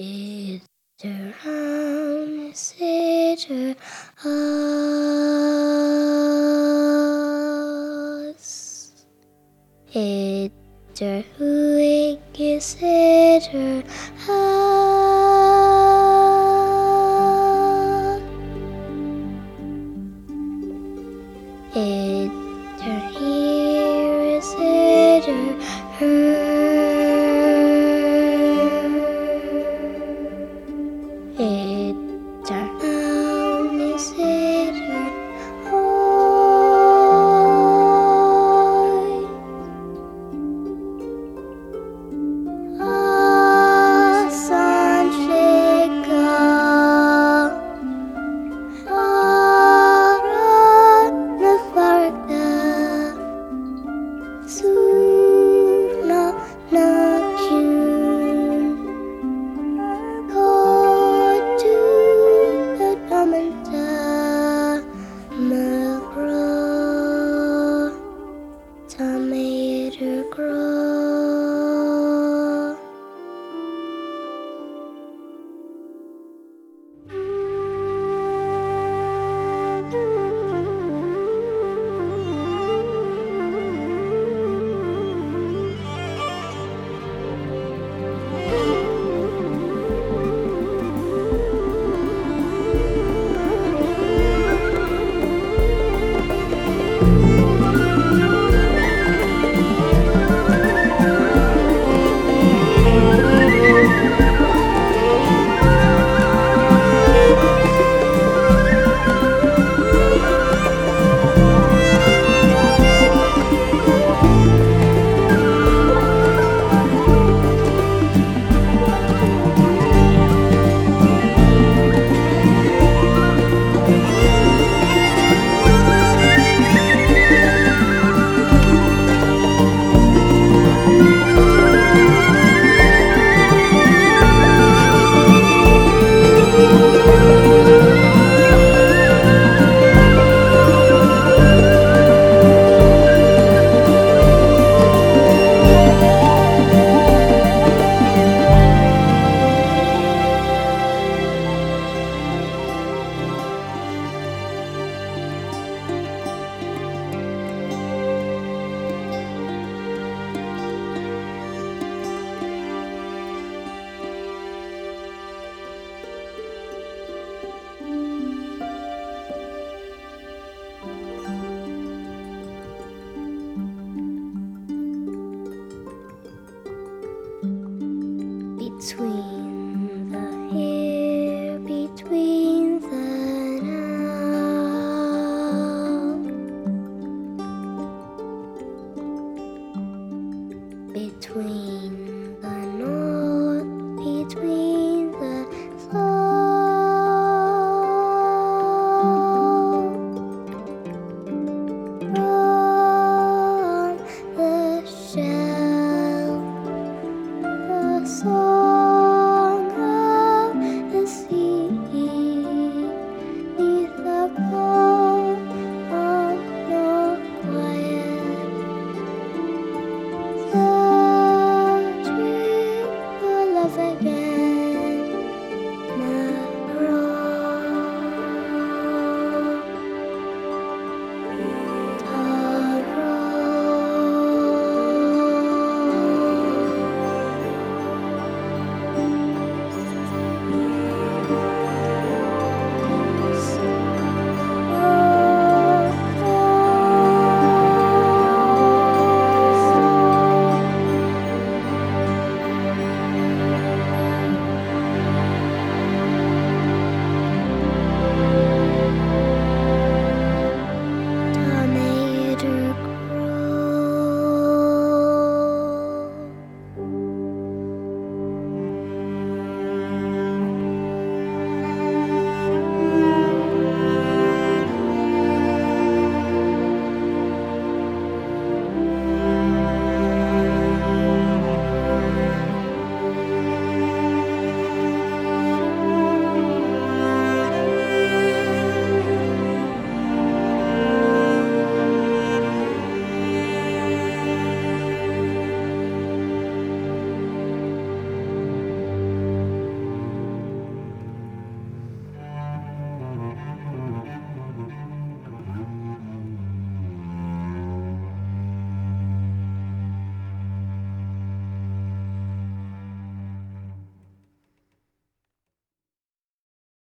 Is there an sitter us? Is there who is sitter her? made her grow. between the here, between the now, between the north, between the south, from the shell, the soul.